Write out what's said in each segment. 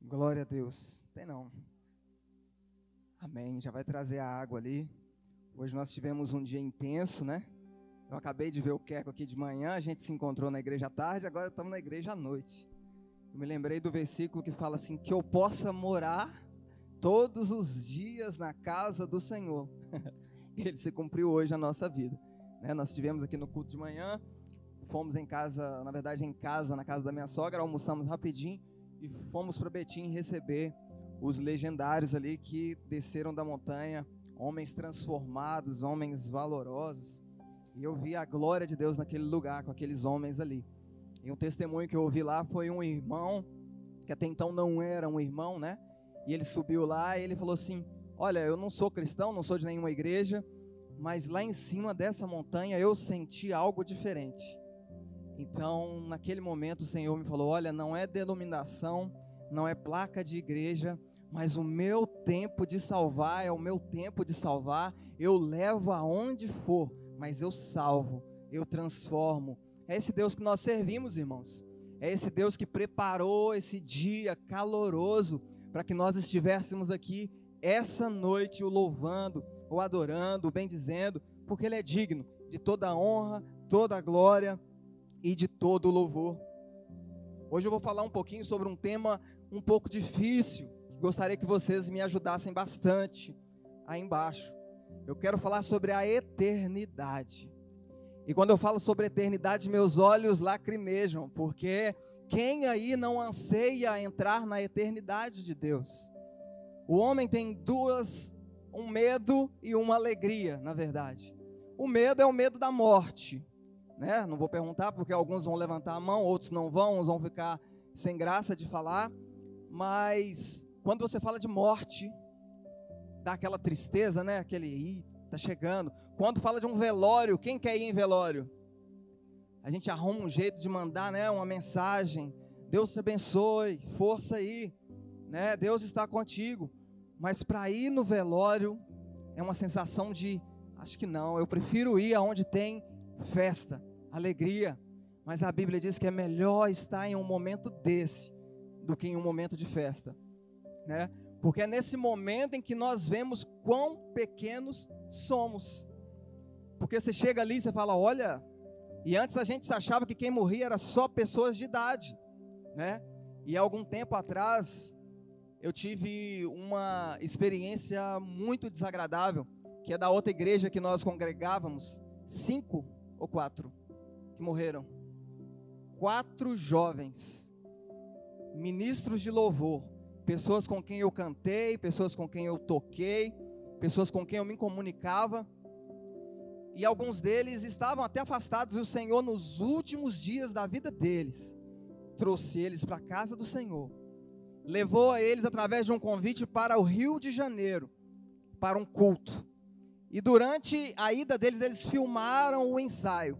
Glória a Deus. Tem não. Amém. Já vai trazer a água ali. Hoje nós tivemos um dia intenso, né? Eu acabei de ver o Queco aqui de manhã, a gente se encontrou na igreja à tarde, agora estamos na igreja à noite. Eu me lembrei do versículo que fala assim: que eu possa morar todos os dias na casa do Senhor. Ele se cumpriu hoje na nossa vida. Né? Nós estivemos aqui no culto de manhã, fomos em casa, na verdade em casa, na casa da minha sogra, almoçamos rapidinho e fomos para Betim receber os legendários ali que desceram da montanha, homens transformados, homens valorosos. E eu vi a glória de Deus naquele lugar com aqueles homens ali. E um testemunho que eu ouvi lá foi um irmão, que até então não era um irmão, né? E ele subiu lá e ele falou assim: Olha, eu não sou cristão, não sou de nenhuma igreja, mas lá em cima dessa montanha eu senti algo diferente. Então, naquele momento, o Senhor me falou: Olha, não é denominação, não é placa de igreja, mas o meu tempo de salvar é o meu tempo de salvar. Eu levo aonde for, mas eu salvo, eu transformo. É esse Deus que nós servimos, irmãos. É esse Deus que preparou esse dia caloroso para que nós estivéssemos aqui essa noite o louvando, o adorando, o bendizendo, porque Ele é digno de toda a honra, toda a glória e de todo louvor. Hoje eu vou falar um pouquinho sobre um tema um pouco difícil, gostaria que vocês me ajudassem bastante aí embaixo. Eu quero falar sobre a eternidade. E quando eu falo sobre eternidade, meus olhos lacrimejam, porque quem aí não anseia entrar na eternidade de Deus? O homem tem duas, um medo e uma alegria, na verdade. O medo é o medo da morte, né? Não vou perguntar porque alguns vão levantar a mão, outros não vão, uns vão ficar sem graça de falar, mas quando você fala de morte, dá aquela tristeza, né? Aquele, ih, tá chegando. Quando fala de um velório, quem quer ir em velório? A gente arruma um jeito de mandar, né, uma mensagem. Deus te abençoe, força aí, né? Deus está contigo. Mas para ir no velório é uma sensação de, acho que não, eu prefiro ir aonde tem festa, alegria. Mas a Bíblia diz que é melhor estar em um momento desse do que em um momento de festa, né? Porque é nesse momento em que nós vemos quão pequenos somos. Porque você chega ali e você fala, olha, e antes a gente achava que quem morria era só pessoas de idade, né? E algum tempo atrás eu tive uma experiência muito desagradável, que é da outra igreja que nós congregávamos, cinco ou quatro morreram. Quatro jovens, ministros de louvor, pessoas com quem eu cantei, pessoas com quem eu toquei, pessoas com quem eu me comunicava, e alguns deles estavam até afastados, e o Senhor, nos últimos dias da vida deles, trouxe eles para a casa do Senhor levou eles através de um convite para o Rio de Janeiro, para um culto. E durante a ida deles, eles filmaram o ensaio.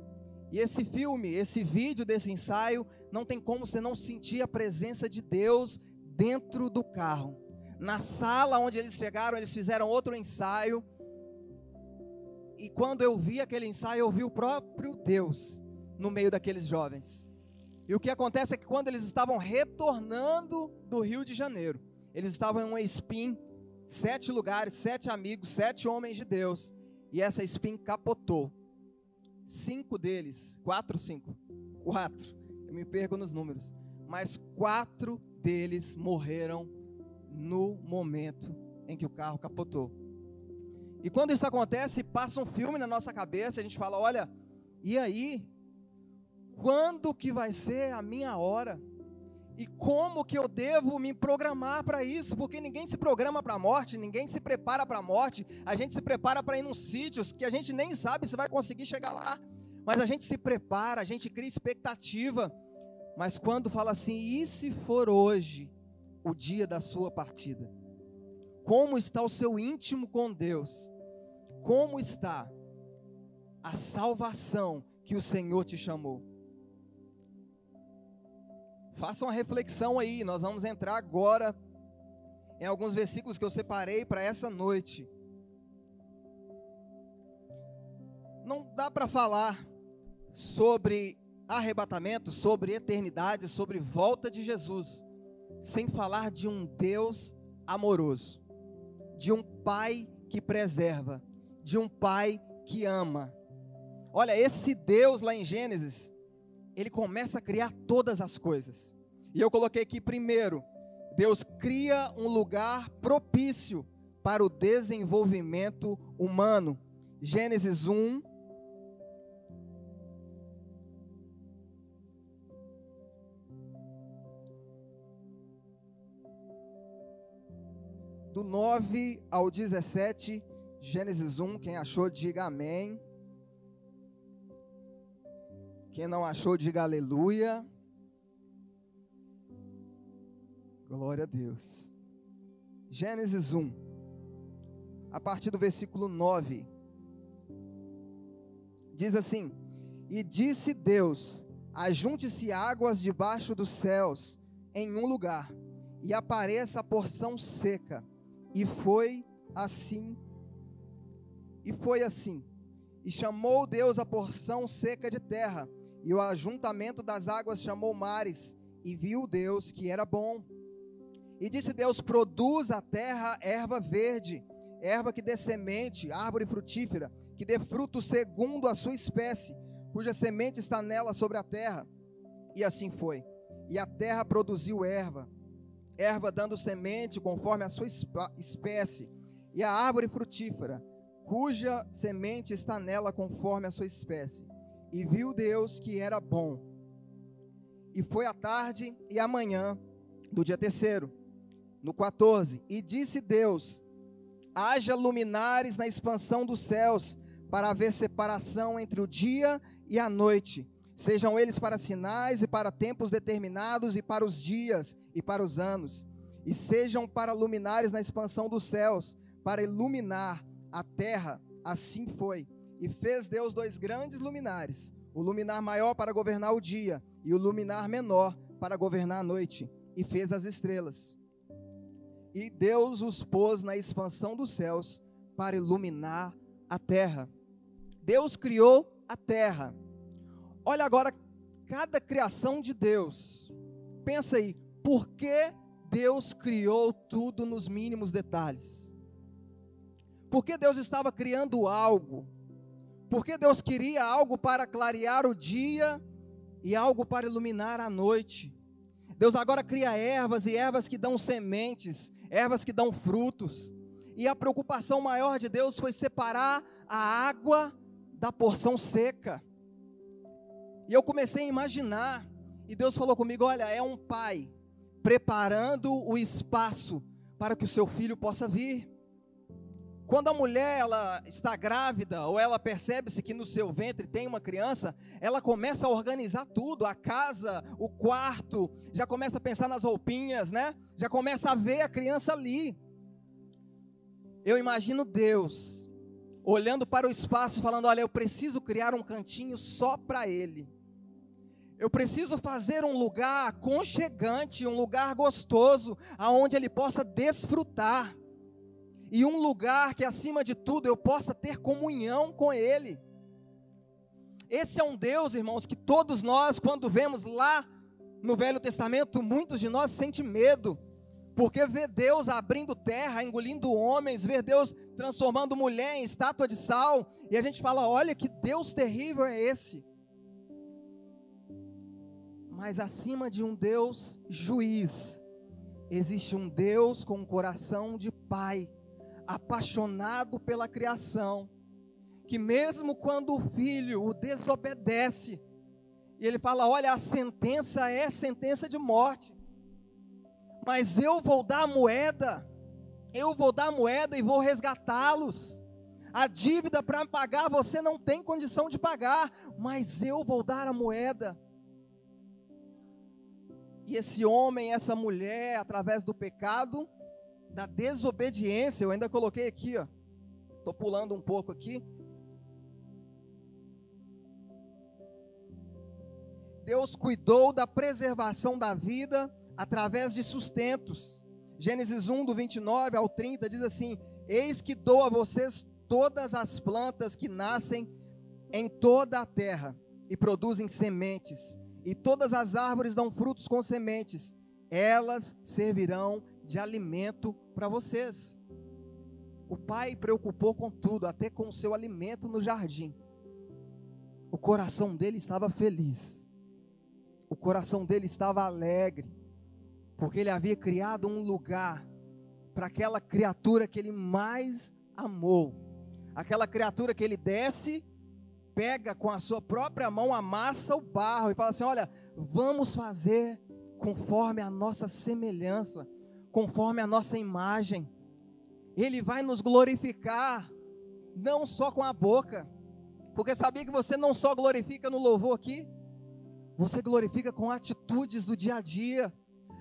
E esse filme, esse vídeo desse ensaio, não tem como você não sentir a presença de Deus dentro do carro. Na sala onde eles chegaram, eles fizeram outro ensaio. E quando eu vi aquele ensaio, eu vi o próprio Deus no meio daqueles jovens. E o que acontece é que quando eles estavam retornando do Rio de Janeiro, eles estavam em uma spin, sete lugares, sete amigos, sete homens de Deus, e essa spin capotou. Cinco deles, quatro, cinco, quatro, eu me perco nos números, mas quatro deles morreram no momento em que o carro capotou. E quando isso acontece, passa um filme na nossa cabeça, a gente fala: olha, e aí? quando que vai ser a minha hora? E como que eu devo me programar para isso? Porque ninguém se programa para a morte, ninguém se prepara para a morte. A gente se prepara para ir num sítios que a gente nem sabe se vai conseguir chegar lá. Mas a gente se prepara, a gente cria expectativa. Mas quando fala assim, e se for hoje o dia da sua partida? Como está o seu íntimo com Deus? Como está a salvação que o Senhor te chamou? Faça uma reflexão aí, nós vamos entrar agora em alguns versículos que eu separei para essa noite. Não dá para falar sobre arrebatamento, sobre eternidade, sobre volta de Jesus, sem falar de um Deus amoroso, de um Pai que preserva, de um Pai que ama. Olha, esse Deus lá em Gênesis, ele começa a criar todas as coisas. E eu coloquei aqui primeiro, Deus cria um lugar propício para o desenvolvimento humano. Gênesis 1, do 9 ao 17, Gênesis 1. Quem achou, diga amém. Quem não achou, diga aleluia. Glória a Deus. Gênesis 1, a partir do versículo 9, diz assim: E disse Deus: Ajunte-se águas debaixo dos céus em um lugar, e apareça a porção seca e foi assim. E foi assim. E chamou Deus a porção seca de terra, e o ajuntamento das águas chamou mares, e viu Deus que era bom. E disse Deus: Produz a terra erva verde, erva que dê semente, árvore frutífera, que dê fruto segundo a sua espécie, cuja semente está nela sobre a terra. E assim foi. E a terra produziu erva, erva dando semente conforme a sua espécie, e a árvore frutífera, cuja semente está nela conforme a sua espécie. E viu Deus que era bom. E foi a tarde e a manhã do dia terceiro, no 14. E disse Deus: haja luminares na expansão dos céus, para haver separação entre o dia e a noite. Sejam eles para sinais e para tempos determinados e para os dias e para os anos, e sejam para luminares na expansão dos céus, para iluminar a terra. Assim foi. E fez Deus dois grandes luminares: o luminar maior para governar o dia, e o luminar menor para governar a noite. E fez as estrelas. E Deus os pôs na expansão dos céus para iluminar a terra. Deus criou a terra. Olha agora cada criação de Deus. Pensa aí, por que Deus criou tudo nos mínimos detalhes? Por que Deus estava criando algo? Porque Deus queria algo para clarear o dia e algo para iluminar a noite. Deus agora cria ervas e ervas que dão sementes, ervas que dão frutos. E a preocupação maior de Deus foi separar a água da porção seca. E eu comecei a imaginar, e Deus falou comigo: olha, é um pai preparando o espaço para que o seu filho possa vir. Quando a mulher ela está grávida ou ela percebe-se que no seu ventre tem uma criança, ela começa a organizar tudo, a casa, o quarto, já começa a pensar nas roupinhas, né? Já começa a ver a criança ali. Eu imagino Deus olhando para o espaço falando: "Olha, eu preciso criar um cantinho só para ele". Eu preciso fazer um lugar aconchegante, um lugar gostoso, aonde ele possa desfrutar. E um lugar que acima de tudo eu possa ter comunhão com ele. Esse é um Deus, irmãos, que todos nós quando vemos lá no Velho Testamento, muitos de nós sentem medo, porque vê Deus abrindo terra, engolindo homens, vê Deus transformando mulher em estátua de sal, e a gente fala: olha que Deus terrível é esse. Mas acima de um Deus juiz, existe um Deus com um coração de pai, apaixonado pela criação, que mesmo quando o filho o desobedece, e ele fala: Olha, a sentença é sentença de morte, mas eu vou dar a moeda, eu vou dar a moeda e vou resgatá-los. A dívida para pagar você não tem condição de pagar, mas eu vou dar a moeda. E esse homem, essa mulher, através do pecado, da desobediência, eu ainda coloquei aqui, ó. Tô pulando um pouco aqui. Deus cuidou da preservação da vida através de sustentos. Gênesis 1, do 29 ao 30, diz assim: Eis que dou a vocês todas as plantas que nascem em toda a terra, e produzem sementes, e todas as árvores dão frutos com sementes, elas servirão de alimento para vocês. O pai preocupou com tudo, até com o seu alimento no jardim. O coração dele estava feliz. O coração dele estava alegre, porque ele havia criado um lugar para aquela criatura que ele mais amou. Aquela criatura que ele desce, pega com a sua própria mão, amassa o barro e fala assim: Olha, vamos fazer conforme a nossa semelhança, conforme a nossa imagem. Ele vai nos glorificar, não só com a boca, porque sabia que você não só glorifica no louvor aqui, você glorifica com atitudes do dia a dia,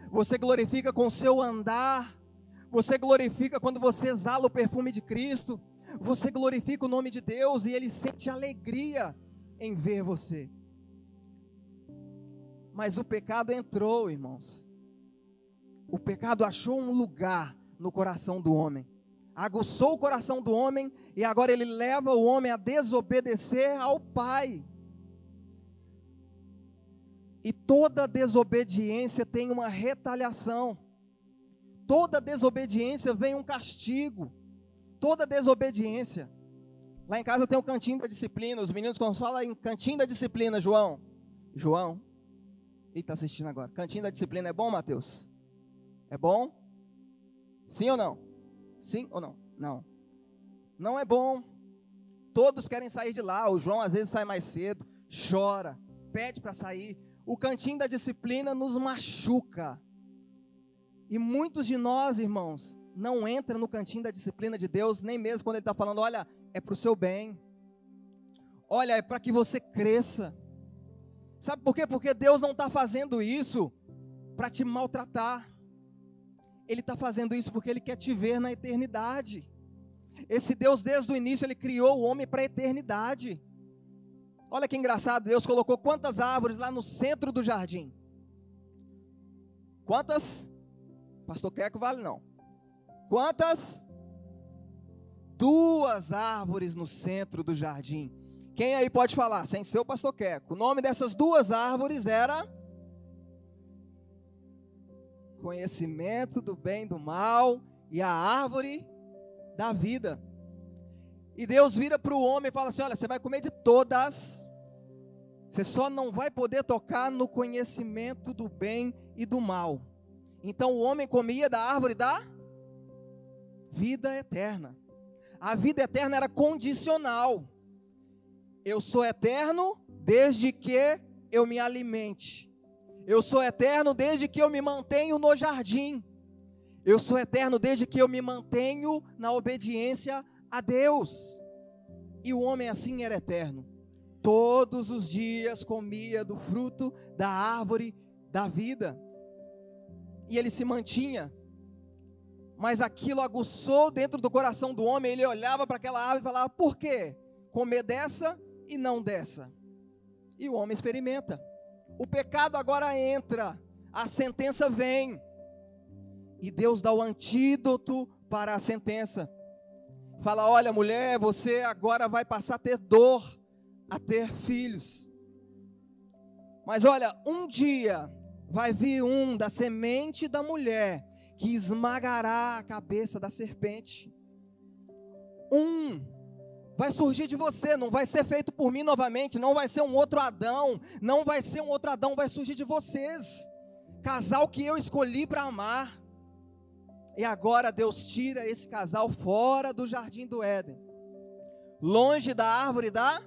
você glorifica com o seu andar, você glorifica quando você exala o perfume de Cristo, você glorifica o nome de Deus e Ele sente alegria em ver você. Mas o pecado entrou, irmãos. O pecado achou um lugar no coração do homem aguçou o coração do homem e agora ele leva o homem a desobedecer ao Pai. E toda desobediência tem uma retaliação. Toda desobediência vem um castigo. Toda desobediência. Lá em casa tem um cantinho da disciplina. Os meninos quando falam em cantinho da disciplina, João. João. Ele está assistindo agora. Cantinho da disciplina é bom, Mateus? É bom? Sim ou não? Sim ou não? Não. Não é bom. Todos querem sair de lá. O João às vezes sai mais cedo, chora, pede para sair. O cantinho da disciplina nos machuca. E muitos de nós, irmãos, não entram no cantinho da disciplina de Deus, nem mesmo quando Ele está falando: olha, é para o seu bem. Olha, é para que você cresça. Sabe por quê? Porque Deus não está fazendo isso para te maltratar. Ele está fazendo isso porque Ele quer te ver na eternidade. Esse Deus, desde o início, Ele criou o homem para a eternidade. Olha que engraçado, Deus colocou quantas árvores lá no centro do jardim? Quantas? Pastor Queco vale não. Quantas? Duas árvores no centro do jardim. Quem aí pode falar, sem ser o pastor Queco? O nome dessas duas árvores era conhecimento do bem e do mal e a árvore da vida. E Deus vira para o homem e fala assim: Olha, você vai comer de todas, você só não vai poder tocar no conhecimento do bem e do mal. Então o homem comia da árvore da vida eterna. A vida eterna era condicional. Eu sou eterno desde que eu me alimente. Eu sou eterno desde que eu me mantenho no jardim. Eu sou eterno desde que eu me mantenho na obediência a Deus. E o homem assim era eterno. Todos os dias comia do fruto da árvore da vida. E ele se mantinha. Mas aquilo aguçou dentro do coração do homem. Ele olhava para aquela árvore e falava: por quê? Comer dessa e não dessa. E o homem experimenta. O pecado agora entra, a sentença vem. E Deus dá o antídoto para a sentença. Fala: olha, mulher, você agora vai passar a ter dor, a ter filhos. Mas olha, um dia vai vir um da semente da mulher que esmagará a cabeça da serpente. Um vai surgir de você, não vai ser feito por mim novamente, não vai ser um outro Adão, não vai ser um outro Adão, vai surgir de vocês. Casal que eu escolhi para amar. E agora Deus tira esse casal fora do jardim do Éden, longe da árvore da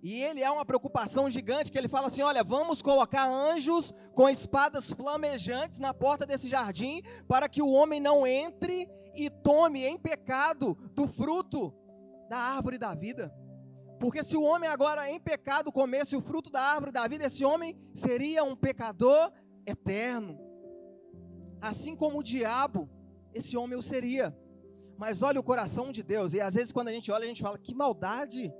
e ele é uma preocupação gigante que ele fala assim: olha, vamos colocar anjos com espadas flamejantes na porta desse jardim, para que o homem não entre e tome em pecado do fruto da árvore da vida. Porque se o homem agora em pecado comesse o fruto da árvore da vida, esse homem seria um pecador eterno. Assim como o diabo, esse homem o seria. Mas olha o coração de Deus, e às vezes quando a gente olha, a gente fala: que maldade!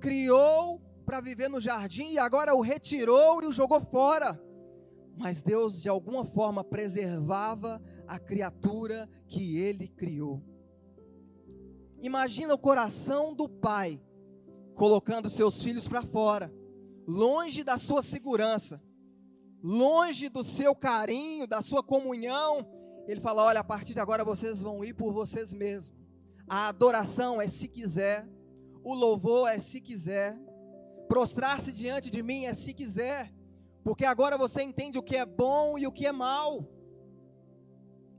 Criou para viver no jardim e agora o retirou e o jogou fora. Mas Deus, de alguma forma, preservava a criatura que ele criou. Imagina o coração do pai colocando seus filhos para fora, longe da sua segurança, longe do seu carinho, da sua comunhão. Ele fala: Olha, a partir de agora vocês vão ir por vocês mesmos. A adoração é se quiser, o louvor é se quiser, prostrar-se diante de mim é se quiser, porque agora você entende o que é bom e o que é mal.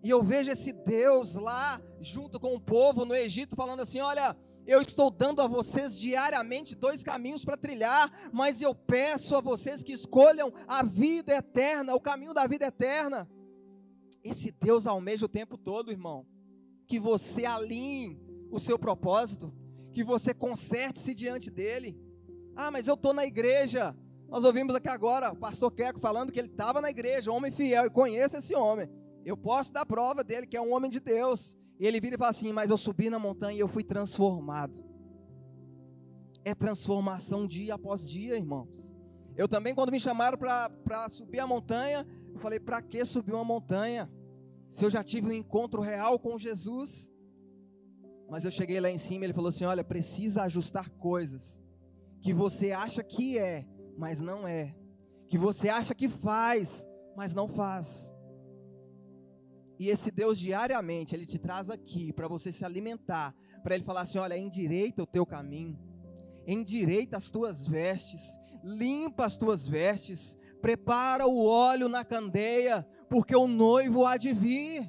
E eu vejo esse Deus lá, junto com o povo no Egito, falando assim: olha, eu estou dando a vocês diariamente dois caminhos para trilhar, mas eu peço a vocês que escolham a vida eterna, o caminho da vida eterna. Esse Deus almeja o tempo todo, irmão, que você alinhe o seu propósito, que você conserte-se diante dele. Ah, mas eu estou na igreja. Nós ouvimos aqui agora o pastor Queco falando que ele estava na igreja, homem fiel, e conheço esse homem. Eu posso dar prova dele, que é um homem de Deus. E ele vira e fala assim: Mas eu subi na montanha e eu fui transformado. É transformação dia após dia, irmãos. Eu também, quando me chamaram para subir a montanha, eu falei: Para que subir uma montanha? Se eu já tive um encontro real com Jesus. Mas eu cheguei lá em cima e ele falou assim: Olha, precisa ajustar coisas que você acha que é, mas não é. Que você acha que faz, mas não faz. E esse Deus diariamente, ele te traz aqui para você se alimentar, para ele falar assim: olha, endireita o teu caminho, endireita as tuas vestes, limpa as tuas vestes, prepara o óleo na candeia, porque o noivo há de vir.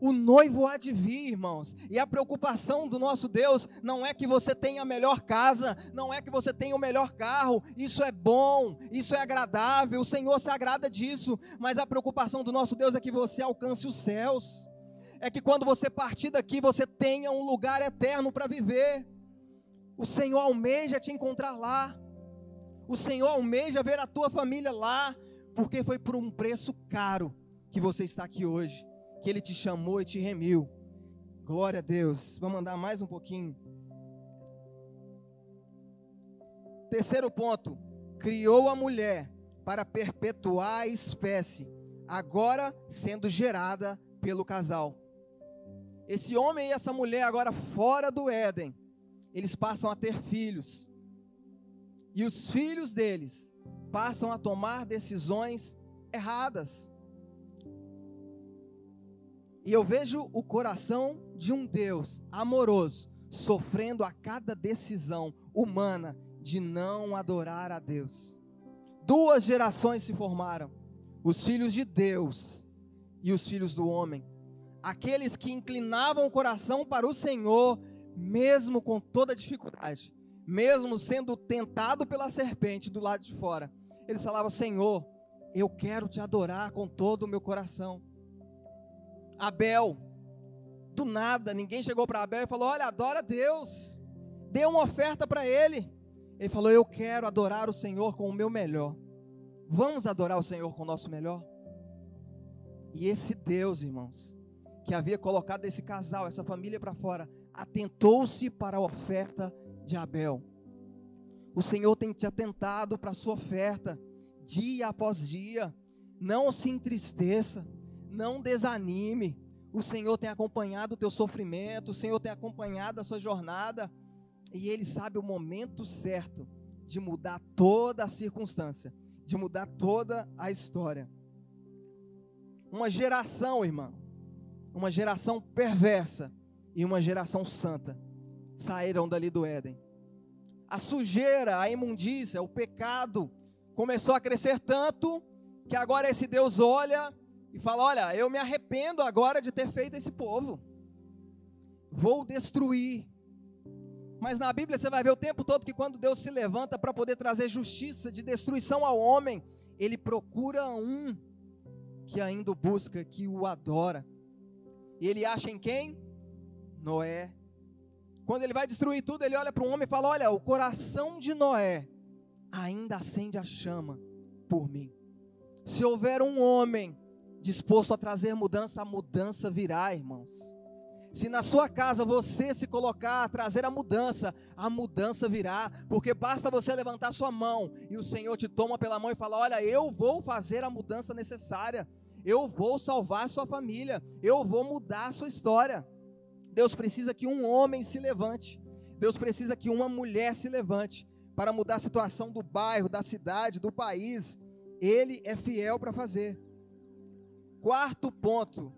O noivo há de vir, irmãos. E a preocupação do nosso Deus não é que você tenha a melhor casa, não é que você tenha o melhor carro. Isso é bom, isso é agradável. O Senhor se agrada disso. Mas a preocupação do nosso Deus é que você alcance os céus. É que quando você partir daqui, você tenha um lugar eterno para viver. O Senhor almeja te encontrar lá. O Senhor almeja ver a tua família lá, porque foi por um preço caro que você está aqui hoje que Ele te chamou e te remiu. Glória a Deus. Vamos andar mais um pouquinho. Terceiro ponto: criou a mulher para perpetuar a espécie, agora sendo gerada pelo casal. Esse homem e essa mulher, agora fora do Éden, eles passam a ter filhos. E os filhos deles passam a tomar decisões erradas. E eu vejo o coração de um Deus amoroso sofrendo a cada decisão humana de não adorar a Deus. Duas gerações se formaram: os filhos de Deus e os filhos do homem. Aqueles que inclinavam o coração para o Senhor, mesmo com toda dificuldade, mesmo sendo tentado pela serpente do lado de fora. Eles falavam: Senhor, eu quero te adorar com todo o meu coração. Abel, do nada, ninguém chegou para Abel e falou: Olha, adora Deus, dê uma oferta para ele. Ele falou: Eu quero adorar o Senhor com o meu melhor. Vamos adorar o Senhor com o nosso melhor? E esse Deus, irmãos, que havia colocado esse casal, essa família para fora, atentou-se para a oferta de Abel. O Senhor tem te atentado para a sua oferta, dia após dia. Não se entristeça não desanime. O Senhor tem acompanhado o teu sofrimento, o Senhor tem acompanhado a sua jornada, e Ele sabe o momento certo de mudar toda a circunstância, de mudar toda a história. Uma geração, irmão, uma geração perversa e uma geração santa saíram dali do Éden. A sujeira, a imundícia, o pecado começou a crescer tanto que agora esse Deus olha e fala: Olha, eu me arrependo agora de ter feito esse povo, vou destruir. Mas na Bíblia você vai ver o tempo todo que quando Deus se levanta para poder trazer justiça de destruição ao homem, ele procura um que ainda o busca, que o adora. E ele acha em quem? Noé. Quando ele vai destruir tudo, ele olha para um homem e fala: Olha, o coração de Noé ainda acende a chama por mim. Se houver um homem disposto a trazer mudança, a mudança virá, irmãos. Se na sua casa você se colocar a trazer a mudança, a mudança virá, porque basta você levantar sua mão e o Senhor te toma pela mão e fala: Olha, eu vou fazer a mudança necessária, eu vou salvar sua família, eu vou mudar sua história. Deus precisa que um homem se levante, Deus precisa que uma mulher se levante para mudar a situação do bairro, da cidade, do país. Ele é fiel para fazer. Quarto ponto.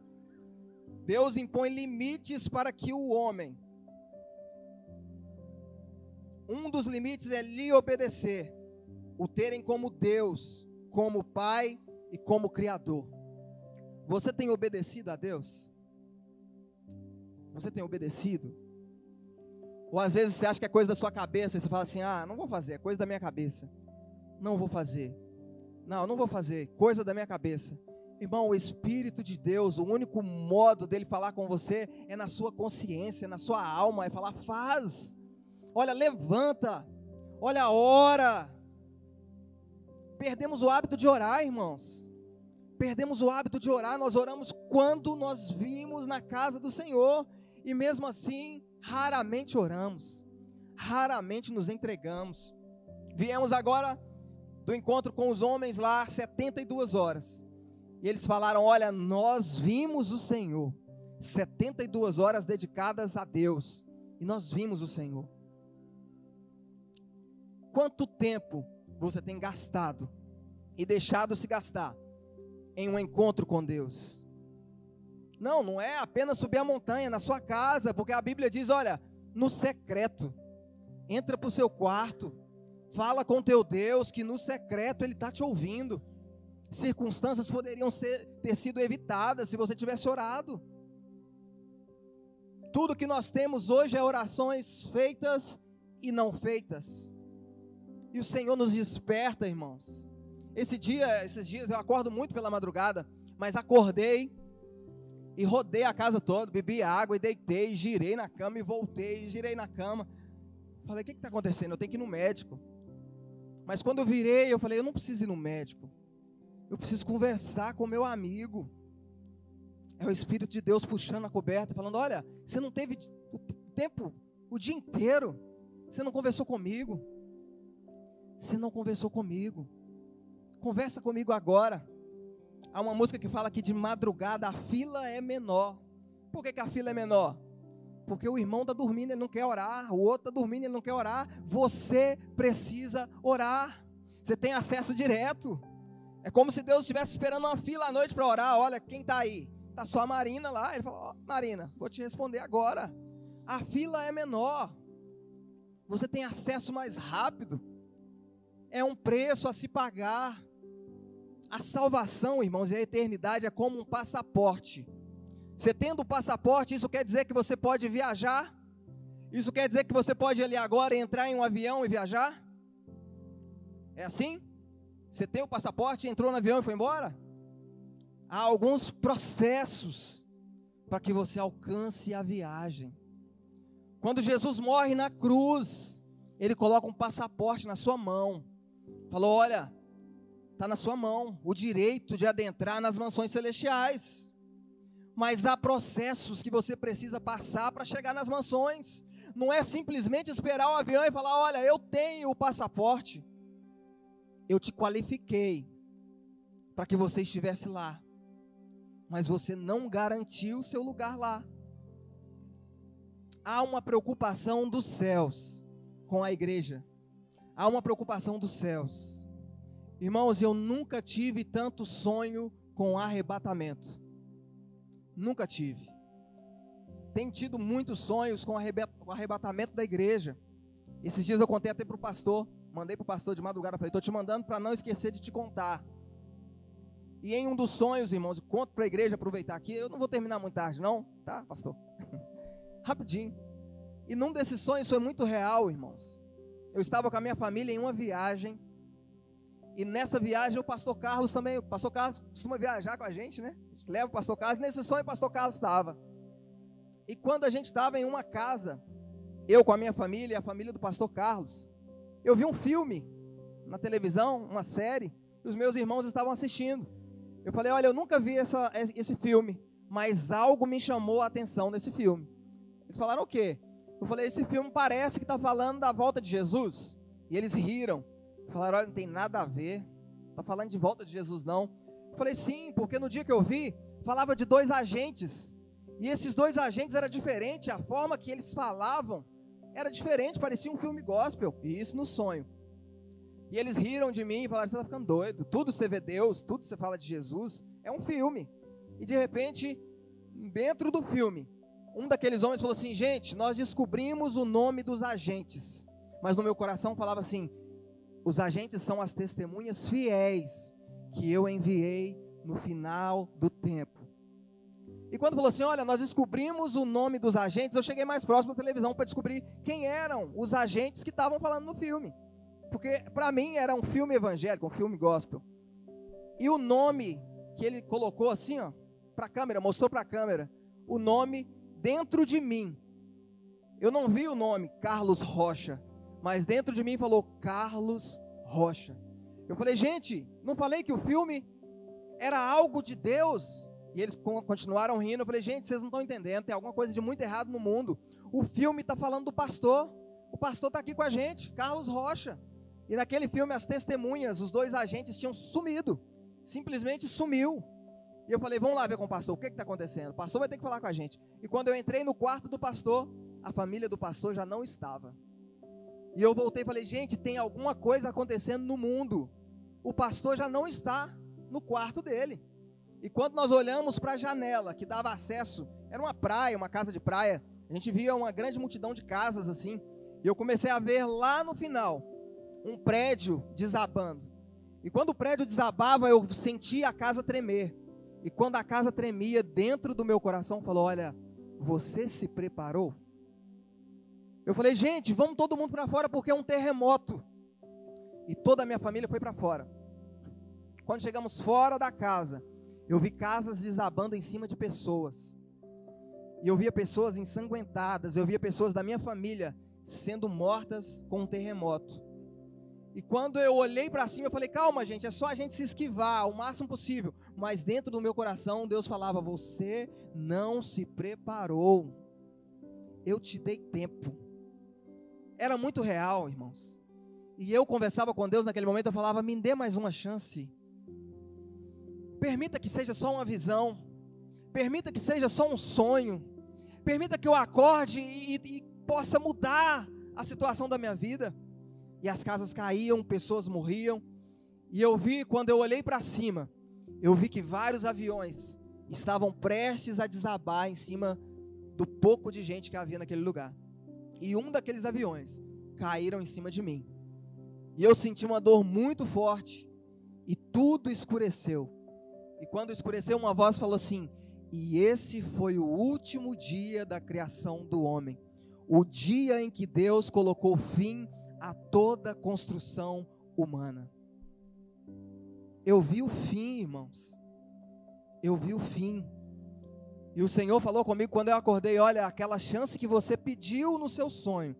Deus impõe limites para que o homem. Um dos limites é lhe obedecer, o terem como Deus, como Pai e como Criador. Você tem obedecido a Deus? Você tem obedecido? Ou às vezes você acha que é coisa da sua cabeça e você fala assim: ah, não vou fazer, é coisa da minha cabeça. Não vou fazer. Não, não vou fazer, coisa da minha cabeça. Irmão, o Espírito de Deus, o único modo dele falar com você é na sua consciência, na sua alma, é falar: faz. Olha, levanta. Olha, ora. Perdemos o hábito de orar, irmãos. Perdemos o hábito de orar. Nós oramos quando nós vimos na casa do Senhor. E mesmo assim, raramente oramos, raramente nos entregamos. Viemos agora do encontro com os homens lá, 72 horas. E eles falaram: Olha, nós vimos o Senhor. 72 horas dedicadas a Deus. E nós vimos o Senhor. Quanto tempo você tem gastado e deixado se gastar em um encontro com Deus? Não, não é apenas subir a montanha na sua casa, porque a Bíblia diz: olha, no secreto, entra para o seu quarto, fala com teu Deus, que no secreto Ele está te ouvindo. Circunstâncias poderiam ser, ter sido evitadas se você tivesse orado. Tudo que nós temos hoje é orações feitas e não feitas. E o Senhor nos desperta, irmãos. Esse dia, esses dias eu acordo muito pela madrugada, mas acordei e rodei a casa toda, bebi água e deitei, girei na cama e voltei, e girei na cama. Falei, o que está acontecendo? Eu tenho que ir no médico. Mas quando eu virei, eu falei, eu não preciso ir no médico. Eu preciso conversar com meu amigo. É o Espírito de Deus puxando a coberta, falando: Olha, você não teve o tempo, o dia inteiro. Você não conversou comigo. Você não conversou comigo. Conversa comigo agora. Há uma música que fala que de madrugada a fila é menor. Por que, que a fila é menor? Porque o irmão está dormindo, ele não quer orar. O outro está dormindo, ele não quer orar. Você precisa orar. Você tem acesso direto. É como se Deus estivesse esperando uma fila à noite para orar. Olha, quem está aí? Está só a Marina lá. Ele fala: oh, Marina, vou te responder agora. A fila é menor. Você tem acesso mais rápido. É um preço a se pagar. A salvação, irmãos, e a eternidade é como um passaporte. Você tendo o passaporte, isso quer dizer que você pode viajar? Isso quer dizer que você pode ali agora entrar em um avião e viajar? É assim? Você tem o passaporte, entrou no avião e foi embora? Há alguns processos para que você alcance a viagem. Quando Jesus morre na cruz, ele coloca um passaporte na sua mão. Falou: Olha, está na sua mão o direito de adentrar nas mansões celestiais. Mas há processos que você precisa passar para chegar nas mansões. Não é simplesmente esperar o avião e falar: olha, eu tenho o passaporte. Eu te qualifiquei para que você estivesse lá. Mas você não garantiu o seu lugar lá. Há uma preocupação dos céus com a igreja. Há uma preocupação dos céus Irmãos, eu nunca tive tanto sonho com arrebatamento. Nunca tive. Tenho tido muitos sonhos com o arrebatamento da igreja. Esses dias eu contei até para o pastor, mandei para o pastor de madrugada, falei, estou te mandando para não esquecer de te contar. E em um dos sonhos, irmãos, conto para a igreja aproveitar aqui, eu não vou terminar muito tarde não, tá, pastor? Rapidinho. E num desses sonhos foi muito real, irmãos. Eu estava com a minha família em uma viagem, e nessa viagem o pastor Carlos também, o pastor Carlos costuma viajar com a gente, né? A gente leva o pastor Carlos, nesse sonho o pastor Carlos estava. E quando a gente estava em uma casa, eu com a minha família e a família do pastor Carlos, eu vi um filme na televisão, uma série, e os meus irmãos estavam assistindo. Eu falei, olha, eu nunca vi essa, esse filme, mas algo me chamou a atenção nesse filme. Eles falaram o quê? Eu falei, esse filme parece que está falando da volta de Jesus. E eles riram. Falaram, olha, não tem nada a ver. Está falando de volta de Jesus, não. Eu falei, sim, porque no dia que eu vi, falava de dois agentes. E esses dois agentes era diferente, a forma que eles falavam era diferente, parecia um filme gospel, e isso no sonho. E eles riram de mim e falaram: você está ficando doido, tudo você vê Deus, tudo você fala de Jesus, é um filme. E de repente, dentro do filme, um daqueles homens falou assim: gente, nós descobrimos o nome dos agentes. Mas no meu coração falava assim: os agentes são as testemunhas fiéis que eu enviei no final do tempo. E quando falou assim: olha, nós descobrimos o nome dos agentes, eu cheguei mais próximo da televisão para descobrir quem eram os agentes que estavam falando no filme. Porque para mim era um filme evangélico, um filme gospel. E o nome que ele colocou assim, ó, para a câmera, mostrou para a câmera, o nome dentro de mim. Eu não vi o nome Carlos Rocha, mas dentro de mim falou Carlos Rocha. Eu falei, gente, não falei que o filme era algo de Deus? E eles continuaram rindo. Eu falei, gente, vocês não estão entendendo, tem alguma coisa de muito errado no mundo. O filme está falando do pastor. O pastor está aqui com a gente, Carlos Rocha. E naquele filme, as testemunhas, os dois agentes tinham sumido. Simplesmente sumiu. E eu falei, vamos lá ver com o pastor, o que está acontecendo? O pastor vai ter que falar com a gente. E quando eu entrei no quarto do pastor, a família do pastor já não estava. E eu voltei e falei, gente, tem alguma coisa acontecendo no mundo. O pastor já não está no quarto dele. E quando nós olhamos para a janela que dava acesso, era uma praia, uma casa de praia, a gente via uma grande multidão de casas assim. E eu comecei a ver lá no final um prédio desabando. E quando o prédio desabava, eu sentia a casa tremer. E quando a casa tremia, dentro do meu coração falou: Olha, você se preparou? Eu falei: Gente, vamos todo mundo para fora porque é um terremoto. E toda a minha família foi para fora. Quando chegamos fora da casa, eu vi casas desabando em cima de pessoas. E eu via pessoas ensanguentadas, eu via pessoas da minha família sendo mortas com um terremoto. E quando eu olhei para cima, eu falei: calma, gente, é só a gente se esquivar o máximo possível. Mas dentro do meu coração, Deus falava: você não se preparou. Eu te dei tempo. Era muito real, irmãos. E eu conversava com Deus naquele momento, eu falava: me dê mais uma chance. Permita que seja só uma visão. Permita que seja só um sonho. Permita que eu acorde e, e, e possa mudar a situação da minha vida e as casas caíam, pessoas morriam. E eu vi, quando eu olhei para cima, eu vi que vários aviões estavam prestes a desabar em cima do pouco de gente que havia naquele lugar. E um daqueles aviões caíram em cima de mim. E eu senti uma dor muito forte e tudo escureceu. E quando escureceu, uma voz falou assim: "E esse foi o último dia da criação do homem, o dia em que Deus colocou fim a toda construção humana. Eu vi o fim, irmãos. Eu vi o fim. E o Senhor falou comigo quando eu acordei: olha, aquela chance que você pediu no seu sonho,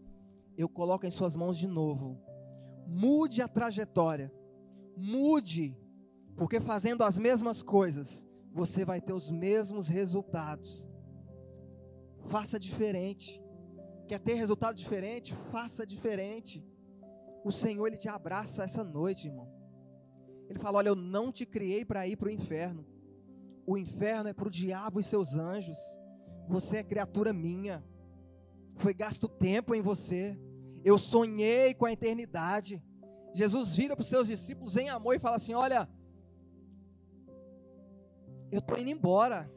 eu coloco em suas mãos de novo. Mude a trajetória. Mude, porque fazendo as mesmas coisas, você vai ter os mesmos resultados. Faça diferente. Quer ter resultado diferente? Faça diferente. O Senhor, Ele te abraça essa noite, irmão. Ele fala: Olha, eu não te criei para ir para o inferno. O inferno é para o diabo e seus anjos. Você é criatura minha. Foi gasto tempo em você. Eu sonhei com a eternidade. Jesus vira para os seus discípulos em amor e fala assim: Olha, eu estou indo embora.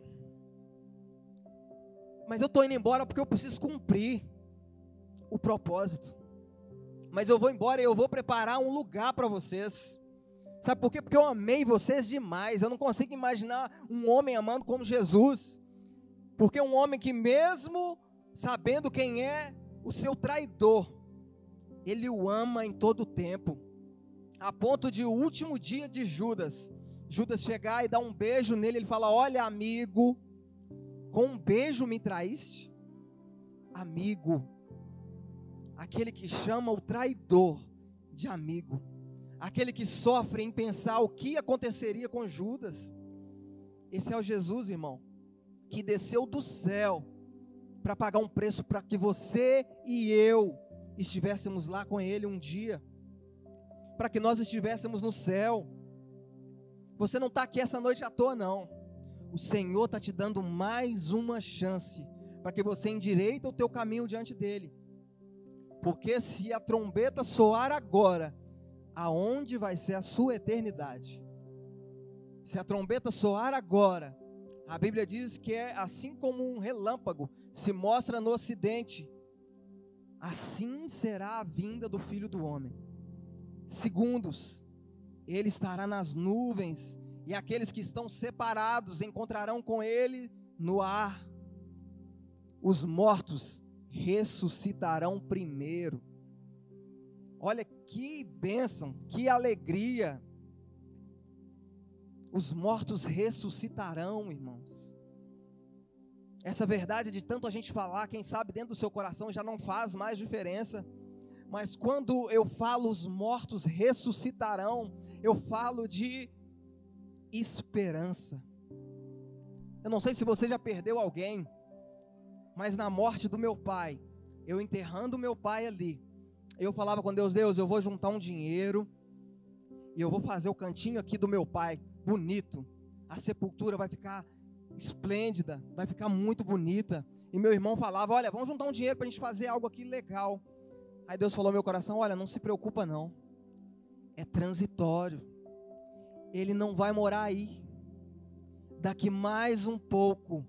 Mas eu estou indo embora porque eu preciso cumprir o propósito mas eu vou embora e eu vou preparar um lugar para vocês. Sabe por quê? Porque eu amei vocês demais. Eu não consigo imaginar um homem amando como Jesus. Porque um homem que, mesmo sabendo quem é o seu traidor, ele o ama em todo o tempo. A ponto de o último dia de Judas, Judas chegar e dar um beijo nele, ele fala: Olha, amigo, com um beijo me traíste? Amigo, aquele que chama o traidor de amigo, aquele que sofre em pensar o que aconteceria com Judas. Esse é o Jesus, irmão, que desceu do céu para pagar um preço para que você e eu estivéssemos lá com Ele um dia, para que nós estivéssemos no céu. Você não está aqui essa noite à toa, não. O Senhor está te dando mais uma chance para que você endireita o teu caminho diante dele Porque se a trombeta soar agora, aonde vai ser a sua eternidade? Se a trombeta soar agora, a Bíblia diz que é assim como um relâmpago se mostra no ocidente, assim será a vinda do Filho do Homem. Segundos, ele estará nas nuvens, e aqueles que estão separados encontrarão com ele no ar. Os mortos ressuscitarão primeiro. Olha que bênção, que alegria. Os mortos ressuscitarão, irmãos. Essa verdade de tanto a gente falar, quem sabe dentro do seu coração já não faz mais diferença. Mas quando eu falo os mortos ressuscitarão, eu falo de esperança. Eu não sei se você já perdeu alguém, mas na morte do meu pai, eu enterrando meu pai ali, eu falava com Deus: Deus, eu vou juntar um dinheiro e eu vou fazer o cantinho aqui do meu pai, bonito. A sepultura vai ficar esplêndida, vai ficar muito bonita. E meu irmão falava: Olha, vamos juntar um dinheiro para a gente fazer algo aqui legal. Aí Deus falou ao meu coração: Olha, não se preocupa não, é transitório. Ele não vai morar aí. Daqui mais um pouco,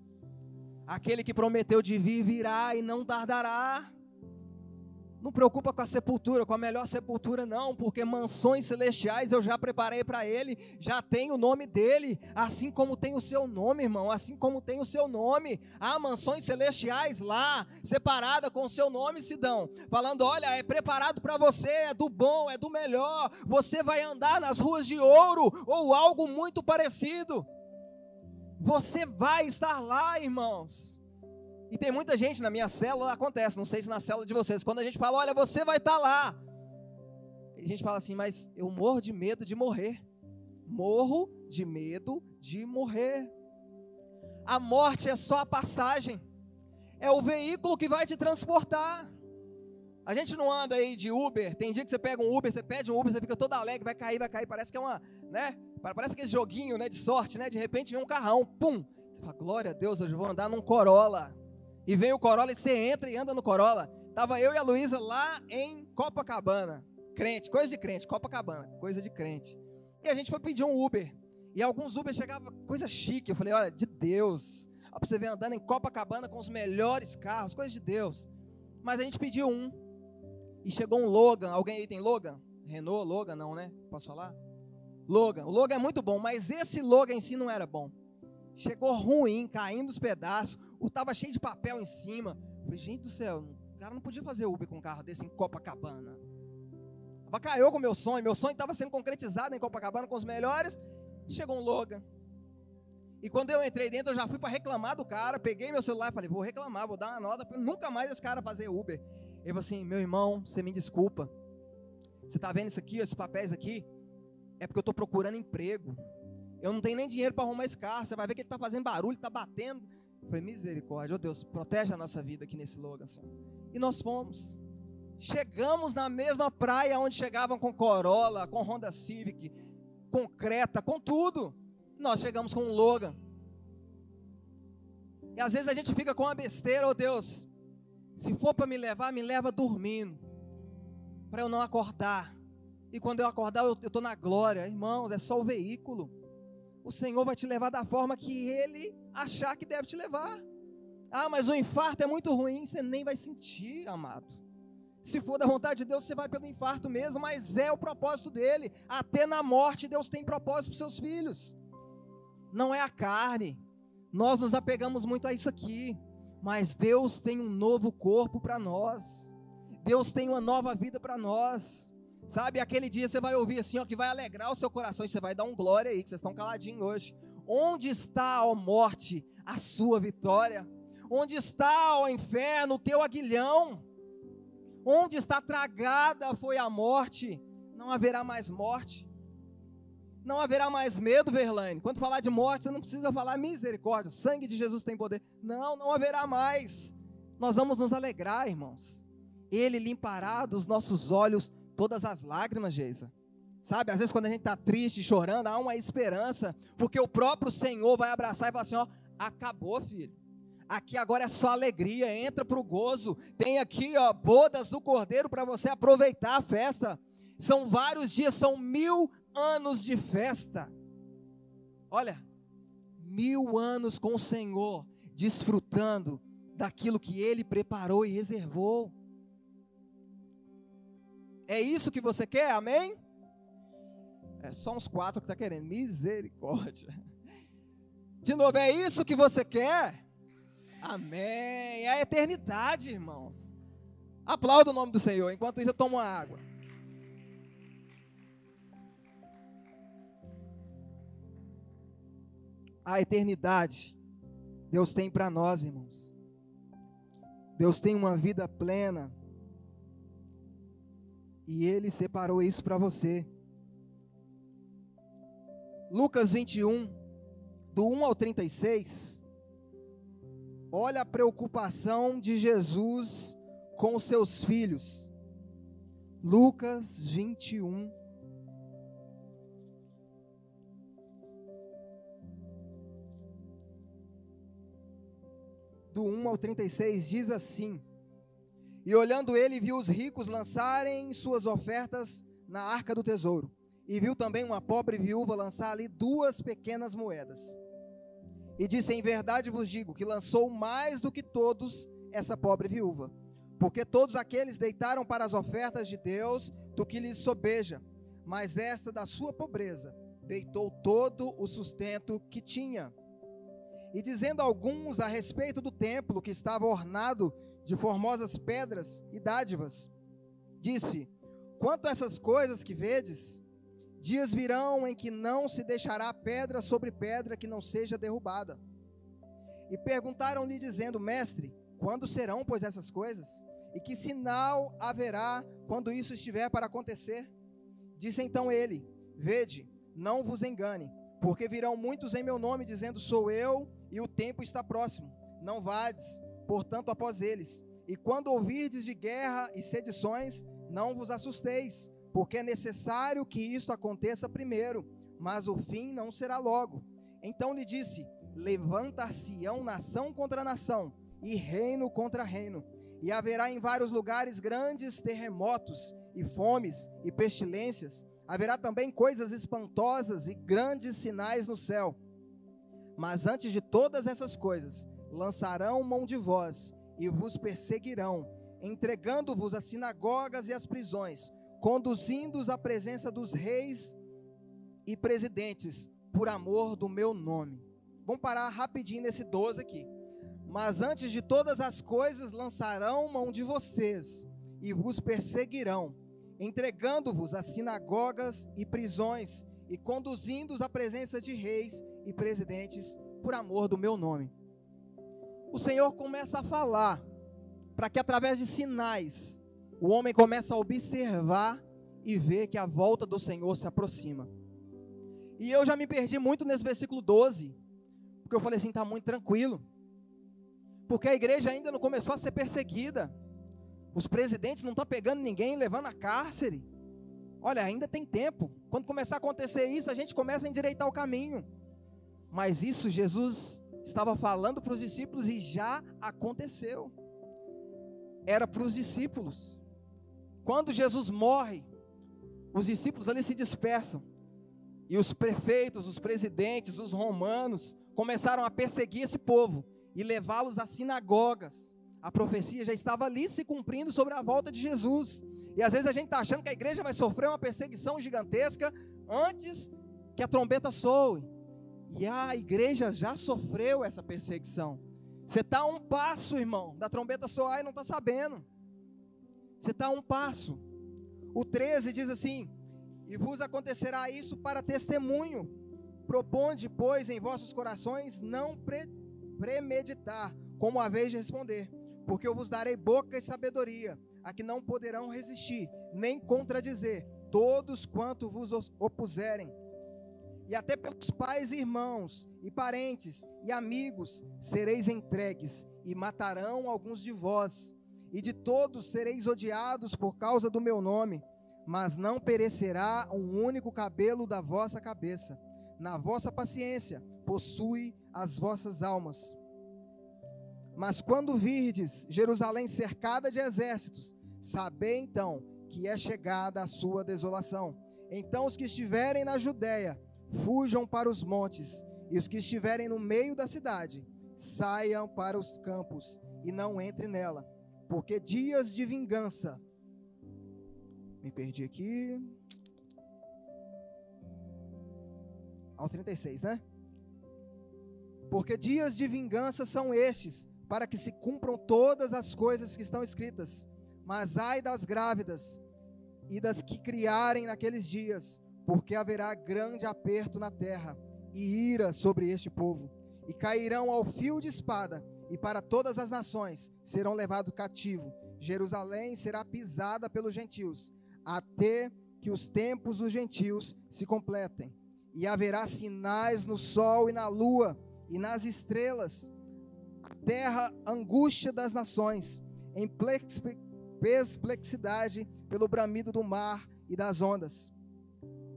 aquele que prometeu de vir virá e não tardará. Não preocupa com a sepultura, com a melhor sepultura, não, porque mansões celestiais eu já preparei para ele, já tem o nome dele, assim como tem o seu nome, irmão, assim como tem o seu nome. Há mansões celestiais lá, separada com o seu nome, Sidão, falando: olha, é preparado para você, é do bom, é do melhor, você vai andar nas ruas de ouro, ou algo muito parecido. Você vai estar lá, irmãos. E tem muita gente na minha célula, acontece, não sei se na célula de vocês, quando a gente fala, olha, você vai estar tá lá. A gente fala assim, mas eu morro de medo de morrer. Morro de medo de morrer. A morte é só a passagem. É o veículo que vai te transportar. A gente não anda aí de Uber. Tem dia que você pega um Uber, você pede um Uber, você fica todo alegre, vai cair, vai cair. Parece que é uma, né? Parece aquele joguinho, né, de sorte, né? De repente vem um carrão, pum. Você fala, glória a Deus, hoje eu vou andar num Corolla. E vem o Corolla e você entra e anda no Corolla. Tava eu e a Luísa lá em Copacabana. Crente, coisa de crente, Copacabana, coisa de crente. E a gente foi pedir um Uber. E alguns Uber chegavam coisa chique. Eu falei, olha, de Deus. Pra você ver andando em Copacabana com os melhores carros, coisa de Deus. Mas a gente pediu um. E chegou um Logan. Alguém aí tem Logan? Renault, Logan não, né? Posso falar? Logan. O Logan é muito bom, mas esse Logan em si não era bom. Chegou ruim, caindo os pedaços. O tava cheio de papel em cima. falei, gente do céu, o cara não podia fazer Uber com um carro desse em Copacabana. Abacaiou com o meu sonho. Meu sonho estava sendo concretizado em Copacabana com os melhores. Chegou um Logan. E quando eu entrei dentro, eu já fui para reclamar do cara. Peguei meu celular e falei, vou reclamar, vou dar uma nota para nunca mais esse cara fazer Uber. Ele falou assim: meu irmão, você me desculpa. Você está vendo isso aqui, esses papéis aqui? É porque eu estou procurando emprego. Eu não tenho nem dinheiro para arrumar esse carro. Você vai ver que ele está fazendo barulho, está batendo. Eu falei, misericórdia, oh Deus, protege a nossa vida aqui nesse Logan, Senhor. E nós fomos. Chegamos na mesma praia onde chegavam com Corolla, com Honda Civic, com Creta, com tudo. Nós chegamos com um Logan. E às vezes a gente fica com uma besteira, oh Deus, se for para me levar, me leva dormindo, para eu não acordar. E quando eu acordar, eu estou na glória. Irmãos, é só o veículo o Senhor vai te levar da forma que Ele achar que deve te levar. Ah, mas o infarto é muito ruim, você nem vai sentir, amado. Se for da vontade de Deus, você vai pelo infarto mesmo, mas é o propósito dele. Até na morte, Deus tem propósito para seus filhos. Não é a carne. Nós nos apegamos muito a isso aqui. Mas Deus tem um novo corpo para nós. Deus tem uma nova vida para nós. Sabe, aquele dia você vai ouvir assim, ó, que vai alegrar o seu coração e você vai dar um glória aí, que vocês estão caladinhos hoje. Onde está, ó morte, a sua vitória? Onde está, ó inferno, o teu aguilhão? Onde está tragada foi a morte? Não haverá mais morte. Não haverá mais medo, Verlaine. Quando falar de morte, você não precisa falar misericórdia, sangue de Jesus tem poder. Não, não haverá mais. Nós vamos nos alegrar, irmãos. Ele limpará dos nossos olhos todas as lágrimas, Geisa. Sabe, às vezes quando a gente está triste, chorando, há uma esperança, porque o próprio Senhor vai abraçar e falar assim: ó, acabou, filho. Aqui agora é só alegria, entra para o gozo. Tem aqui, ó, bodas do cordeiro para você aproveitar a festa. São vários dias, são mil anos de festa. Olha, mil anos com o Senhor, desfrutando daquilo que Ele preparou e reservou. É isso que você quer? Amém? É só uns quatro que está querendo. Misericórdia. De novo, é isso que você quer? Amém. É a eternidade, irmãos. Aplauda o nome do Senhor. Enquanto isso, eu tomo água. A eternidade, Deus tem para nós, irmãos. Deus tem uma vida plena. E Ele separou isso para você. Lucas 21, do 1 ao 36 Olha a preocupação de Jesus com seus filhos. Lucas 21. Do 1 ao 36 diz assim: E olhando ele, viu os ricos lançarem suas ofertas na arca do tesouro, e viu também uma pobre viúva lançar ali duas pequenas moedas. E disse: Em verdade vos digo que lançou mais do que todos essa pobre viúva. Porque todos aqueles deitaram para as ofertas de Deus do que lhes sobeja, mas esta da sua pobreza deitou todo o sustento que tinha. E dizendo alguns a respeito do templo que estava ornado de formosas pedras e dádivas, disse: Quanto a essas coisas que vedes, Dias virão em que não se deixará pedra sobre pedra que não seja derrubada. E perguntaram-lhe, dizendo: Mestre, quando serão, pois, essas coisas? E que sinal haverá quando isso estiver para acontecer? Disse então ele: Vede, não vos engane, porque virão muitos em meu nome, dizendo: Sou eu, e o tempo está próximo. Não vades, portanto, após eles. E quando ouvirdes de guerra e sedições, não vos assusteis porque é necessário que isto aconteça primeiro, mas o fim não será logo. Então lhe disse: Levantar-se-ão nação contra nação, e reino contra reino, e haverá em vários lugares grandes terremotos, e fomes, e pestilências. Haverá também coisas espantosas e grandes sinais no céu. Mas antes de todas essas coisas, lançarão mão de vós e vos perseguirão, entregando-vos às sinagogas e às prisões conduzindo-os à presença dos reis e presidentes, por amor do meu nome. Vamos parar rapidinho nesse 12 aqui. Mas antes de todas as coisas lançarão mão de vocês e vos perseguirão, entregando-vos às sinagogas e prisões e conduzindo-os à presença de reis e presidentes por amor do meu nome. O Senhor começa a falar para que através de sinais o homem começa a observar e ver que a volta do Senhor se aproxima. E eu já me perdi muito nesse versículo 12, porque eu falei assim, está muito tranquilo. Porque a igreja ainda não começou a ser perseguida. Os presidentes não estão pegando ninguém, levando a cárcere. Olha, ainda tem tempo. Quando começar a acontecer isso, a gente começa a endireitar o caminho. Mas isso Jesus estava falando para os discípulos e já aconteceu. Era para os discípulos. Quando Jesus morre, os discípulos ali se dispersam. E os prefeitos, os presidentes, os romanos começaram a perseguir esse povo e levá-los às sinagogas. A profecia já estava ali se cumprindo sobre a volta de Jesus. E às vezes a gente está achando que a igreja vai sofrer uma perseguição gigantesca antes que a trombeta soe. E a igreja já sofreu essa perseguição. Você está a um passo, irmão, da trombeta soar e não está sabendo. Você está a um passo. O 13 diz assim: E vos acontecerá isso para testemunho. Proponde, pois, em vossos corações não pre premeditar, como a vez de responder, porque eu vos darei boca e sabedoria, a que não poderão resistir, nem contradizer todos quanto vos opuserem. E até pelos pais e irmãos, e parentes, e amigos, sereis entregues, e matarão alguns de vós e de todos sereis odiados por causa do meu nome, mas não perecerá um único cabelo da vossa cabeça. Na vossa paciência, possui as vossas almas. Mas quando virdes Jerusalém cercada de exércitos, sabei então que é chegada a sua desolação. Então os que estiverem na Judéia fujam para os montes, e os que estiverem no meio da cidade saiam para os campos e não entrem nela, porque dias de vingança. Me perdi aqui. Ao 36, né? Porque dias de vingança são estes, para que se cumpram todas as coisas que estão escritas. Mas ai das grávidas e das que criarem naqueles dias, porque haverá grande aperto na terra e ira sobre este povo, e cairão ao fio de espada, e para todas as nações serão levados cativo. Jerusalém será pisada pelos gentios, até que os tempos dos gentios se completem. E haverá sinais no sol e na lua e nas estrelas. A terra angústia das nações, em perplexidade pelo bramido do mar e das ondas.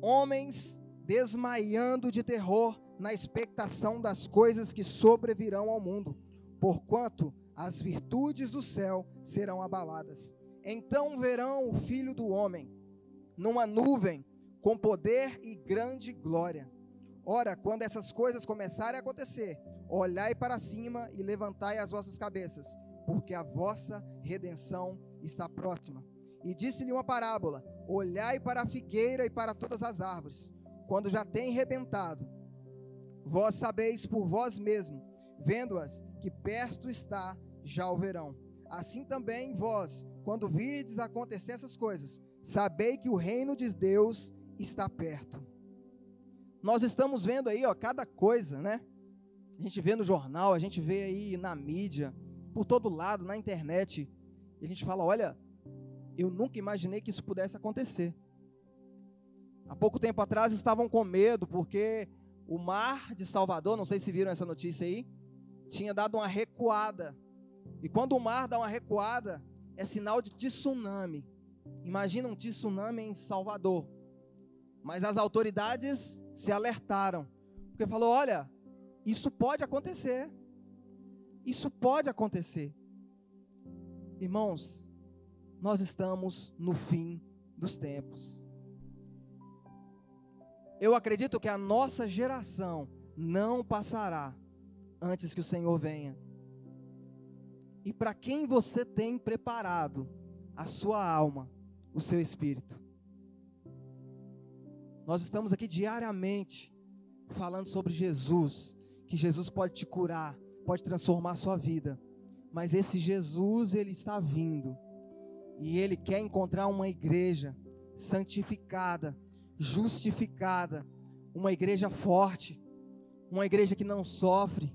Homens desmaiando de terror na expectação das coisas que sobrevirão ao mundo, porquanto as virtudes do céu serão abaladas. Então verão o Filho do Homem numa nuvem com poder e grande glória. Ora, quando essas coisas começarem a acontecer, olhai para cima e levantai as vossas cabeças, porque a vossa redenção está próxima. E disse-lhe uma parábola: Olhai para a figueira e para todas as árvores, quando já têm rebentado. Vós sabeis por vós mesmo, vendo-as, que perto está já o verão. Assim também vós, quando virdes acontecer essas coisas, sabei que o reino de Deus está perto. Nós estamos vendo aí, ó, cada coisa, né? A gente vê no jornal, a gente vê aí na mídia, por todo lado, na internet, e a gente fala: olha, eu nunca imaginei que isso pudesse acontecer. Há pouco tempo atrás estavam com medo, porque o mar de Salvador, não sei se viram essa notícia aí, tinha dado uma recuada. E quando o mar dá uma recuada, é sinal de tsunami. Imagina um tsunami em Salvador. Mas as autoridades se alertaram, porque falou: olha, isso pode acontecer. Isso pode acontecer. Irmãos, nós estamos no fim dos tempos. Eu acredito que a nossa geração não passará antes que o Senhor venha. E para quem você tem preparado a sua alma, o seu espírito? Nós estamos aqui diariamente falando sobre Jesus, que Jesus pode te curar, pode transformar a sua vida. Mas esse Jesus, ele está vindo. E ele quer encontrar uma igreja santificada, justificada, uma igreja forte, uma igreja que não sofre,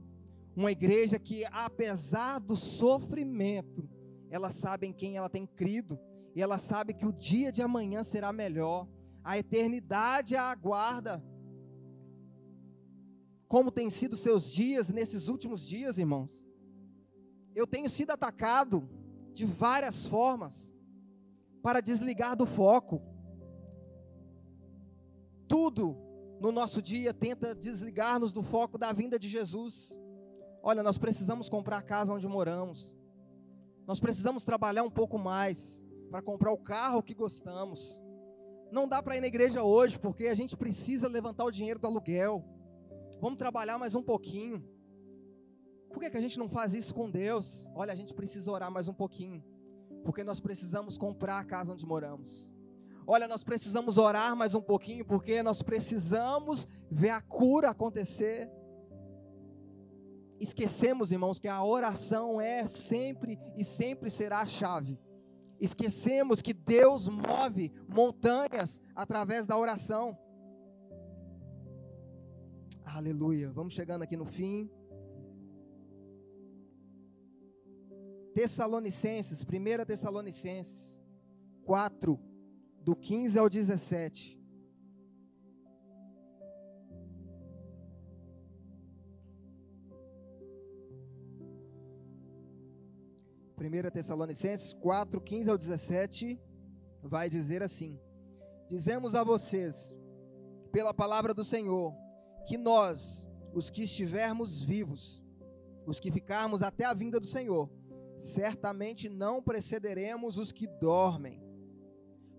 uma igreja que, apesar do sofrimento, ela sabe em quem ela tem crido, e ela sabe que o dia de amanhã será melhor, a eternidade a aguarda. Como tem sido seus dias nesses últimos dias, irmãos? eu tenho sido atacado de várias formas para desligar do foco. Tudo no nosso dia tenta desligar-nos do foco da vinda de Jesus. Olha, nós precisamos comprar a casa onde moramos. Nós precisamos trabalhar um pouco mais para comprar o carro que gostamos. Não dá para ir na igreja hoje porque a gente precisa levantar o dinheiro do aluguel. Vamos trabalhar mais um pouquinho. Por que, que a gente não faz isso com Deus? Olha, a gente precisa orar mais um pouquinho, porque nós precisamos comprar a casa onde moramos. Olha, nós precisamos orar mais um pouquinho, porque nós precisamos ver a cura acontecer. Esquecemos, irmãos, que a oração é sempre e sempre será a chave. Esquecemos que Deus move montanhas através da oração. Aleluia. Vamos chegando aqui no fim. Tessalonicenses, 1 Tessalonicenses 4, do 15 ao 17. Primeira Tessalonicenses 4, 15 ao 17, vai dizer assim: Dizemos a vocês, pela palavra do Senhor, que nós, os que estivermos vivos, os que ficarmos até a vinda do Senhor, certamente não precederemos os que dormem.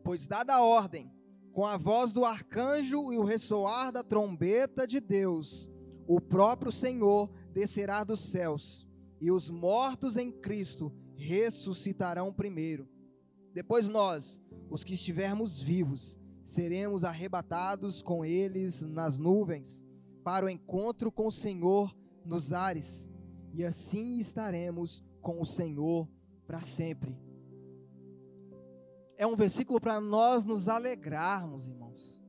Pois, dada a ordem, com a voz do arcanjo e o ressoar da trombeta de Deus, o próprio Senhor descerá dos céus, e os mortos em Cristo ressuscitarão primeiro. Depois nós, os que estivermos vivos, seremos arrebatados com eles nas nuvens, para o encontro com o Senhor nos ares, e assim estaremos com o Senhor para sempre. É um versículo para nós nos alegrarmos, irmãos.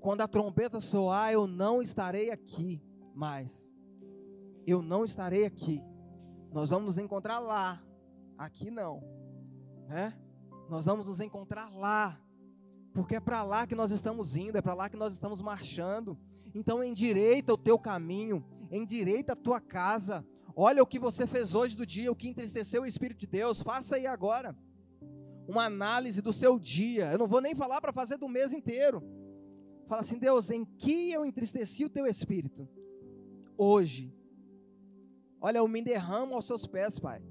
Quando a trombeta soar, eu não estarei aqui mais. Eu não estarei aqui. Nós vamos nos encontrar lá. Aqui não. Né? Nós vamos nos encontrar lá. Porque é para lá que nós estamos indo, é para lá que nós estamos marchando. Então endireita o teu caminho, endireita a tua casa. Olha o que você fez hoje do dia, o que entristeceu o Espírito de Deus. Faça aí agora uma análise do seu dia. Eu não vou nem falar para fazer do mês inteiro. Fala assim, Deus, em que eu entristeci o teu espírito? Hoje. Olha, eu me derramo aos seus pés, Pai.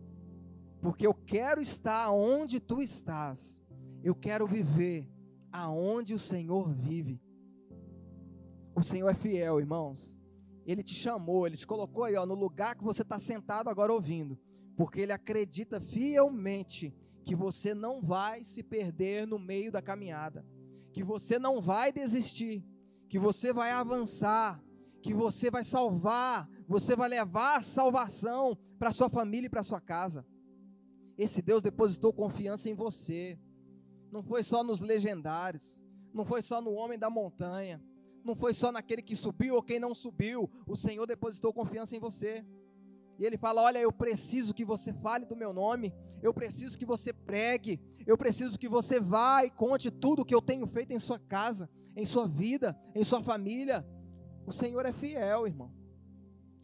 Porque eu quero estar onde tu estás. Eu quero viver aonde o Senhor vive. O Senhor é fiel, irmãos. Ele te chamou, ele te colocou aí ó, no lugar que você está sentado agora ouvindo. Porque ele acredita fielmente que você não vai se perder no meio da caminhada, que você não vai desistir, que você vai avançar, que você vai salvar, você vai levar a salvação para sua família e para sua casa. Esse Deus depositou confiança em você. Não foi só nos legendários, não foi só no homem da montanha, não foi só naquele que subiu ou quem não subiu. O Senhor depositou confiança em você. E ele fala: Olha, eu preciso que você fale do meu nome, eu preciso que você pregue, eu preciso que você vá e conte tudo o que eu tenho feito em sua casa, em sua vida, em sua família. O Senhor é fiel, irmão.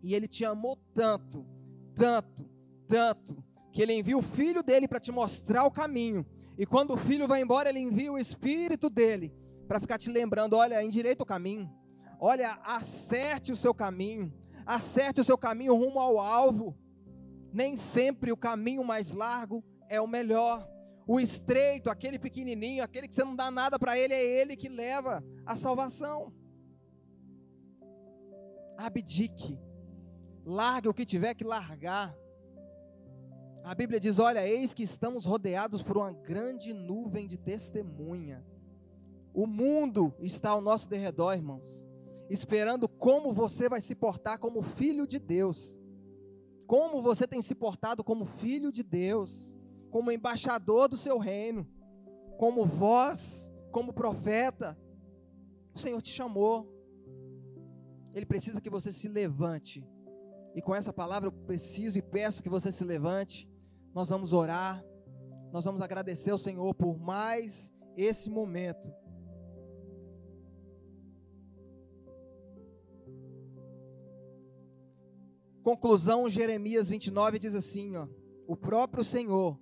E ele te amou tanto, tanto, tanto, que ele envia o filho dele para te mostrar o caminho. E quando o filho vai embora, ele envia o espírito dele para ficar te lembrando: olha, endireita o caminho, olha, acerte o seu caminho acerte o seu caminho rumo ao alvo. Nem sempre o caminho mais largo é o melhor. O estreito, aquele pequenininho, aquele que você não dá nada para ele, é ele que leva a salvação. Abdique. Largue o que tiver que largar. A Bíblia diz: Olha, eis que estamos rodeados por uma grande nuvem de testemunha. O mundo está ao nosso derredor, irmãos esperando como você vai se portar como filho de Deus. Como você tem se portado como filho de Deus, como embaixador do seu reino, como voz, como profeta. O Senhor te chamou. Ele precisa que você se levante. E com essa palavra eu preciso e peço que você se levante. Nós vamos orar. Nós vamos agradecer ao Senhor por mais esse momento Conclusão, Jeremias 29 diz assim, ó, o próprio Senhor,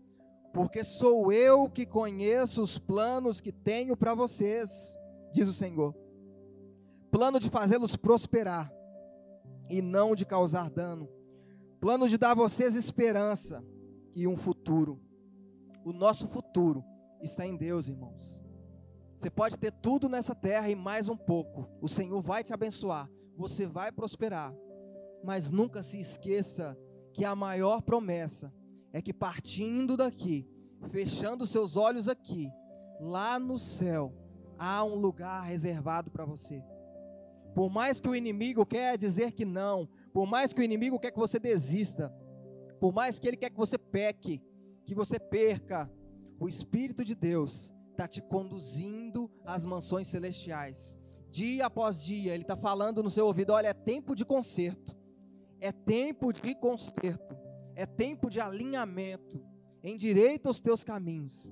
porque sou eu que conheço os planos que tenho para vocês, diz o Senhor. Plano de fazê-los prosperar e não de causar dano. Plano de dar a vocês esperança e um futuro. O nosso futuro está em Deus, irmãos. Você pode ter tudo nessa terra e mais um pouco. O Senhor vai te abençoar. Você vai prosperar. Mas nunca se esqueça que a maior promessa é que partindo daqui, fechando seus olhos aqui, lá no céu, há um lugar reservado para você. Por mais que o inimigo quer dizer que não, por mais que o inimigo quer que você desista, por mais que ele quer que você peque, que você perca, o Espírito de Deus está te conduzindo às mansões celestiais. Dia após dia, ele está falando no seu ouvido: olha, é tempo de conserto. É tempo de conserto, é tempo de alinhamento. Endireita os teus caminhos.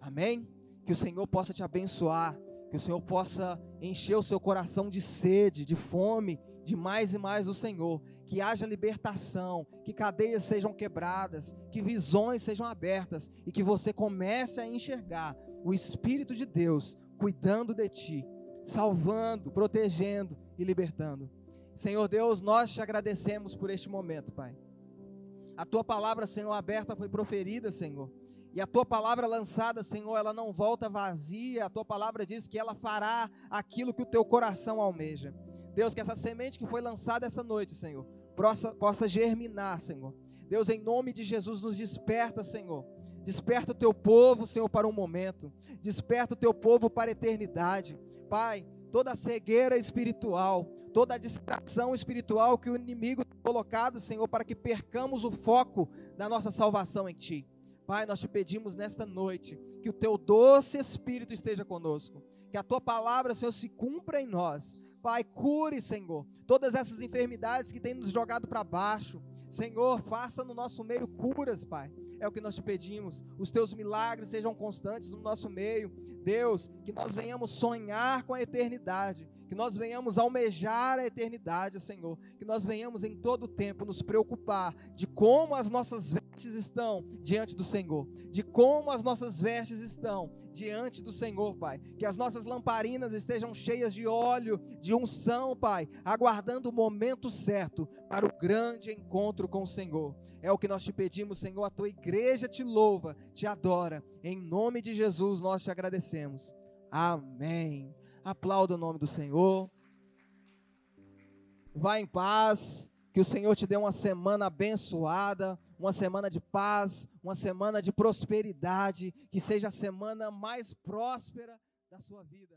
Amém? Que o Senhor possa te abençoar, que o Senhor possa encher o seu coração de sede, de fome, de mais e mais do Senhor, que haja libertação, que cadeias sejam quebradas, que visões sejam abertas e que você comece a enxergar o Espírito de Deus cuidando de ti, salvando, protegendo e libertando. Senhor Deus, nós te agradecemos por este momento, Pai. A tua palavra, Senhor, aberta foi proferida, Senhor. E a tua palavra lançada, Senhor, ela não volta vazia. A tua palavra diz que ela fará aquilo que o teu coração almeja. Deus, que essa semente que foi lançada essa noite, Senhor, possa, possa germinar, Senhor. Deus, em nome de Jesus, nos desperta, Senhor. Desperta o teu povo, Senhor, para um momento. Desperta o teu povo para a eternidade. Pai, toda cegueira espiritual, toda distração espiritual que o inimigo tem colocado, Senhor, para que percamos o foco da nossa salvação em Ti. Pai, nós te pedimos nesta noite que o teu doce Espírito esteja conosco, que a tua palavra, Senhor, se cumpra em nós. Pai, cure, Senhor, todas essas enfermidades que têm nos jogado para baixo. Senhor, faça no nosso meio curas, Pai. É o que nós te pedimos. Os teus milagres sejam constantes no nosso meio. Deus, que nós venhamos sonhar com a eternidade que nós venhamos almejar a eternidade, Senhor, que nós venhamos em todo o tempo nos preocupar de como as nossas vestes estão diante do Senhor, de como as nossas vestes estão diante do Senhor, Pai, que as nossas lamparinas estejam cheias de óleo, de unção, Pai, aguardando o momento certo para o grande encontro com o Senhor. É o que nós te pedimos, Senhor, a tua igreja te louva, te adora. Em nome de Jesus nós te agradecemos. Amém. Aplauda o nome do Senhor. Vá em paz. Que o Senhor te dê uma semana abençoada, uma semana de paz, uma semana de prosperidade, que seja a semana mais próspera da sua vida.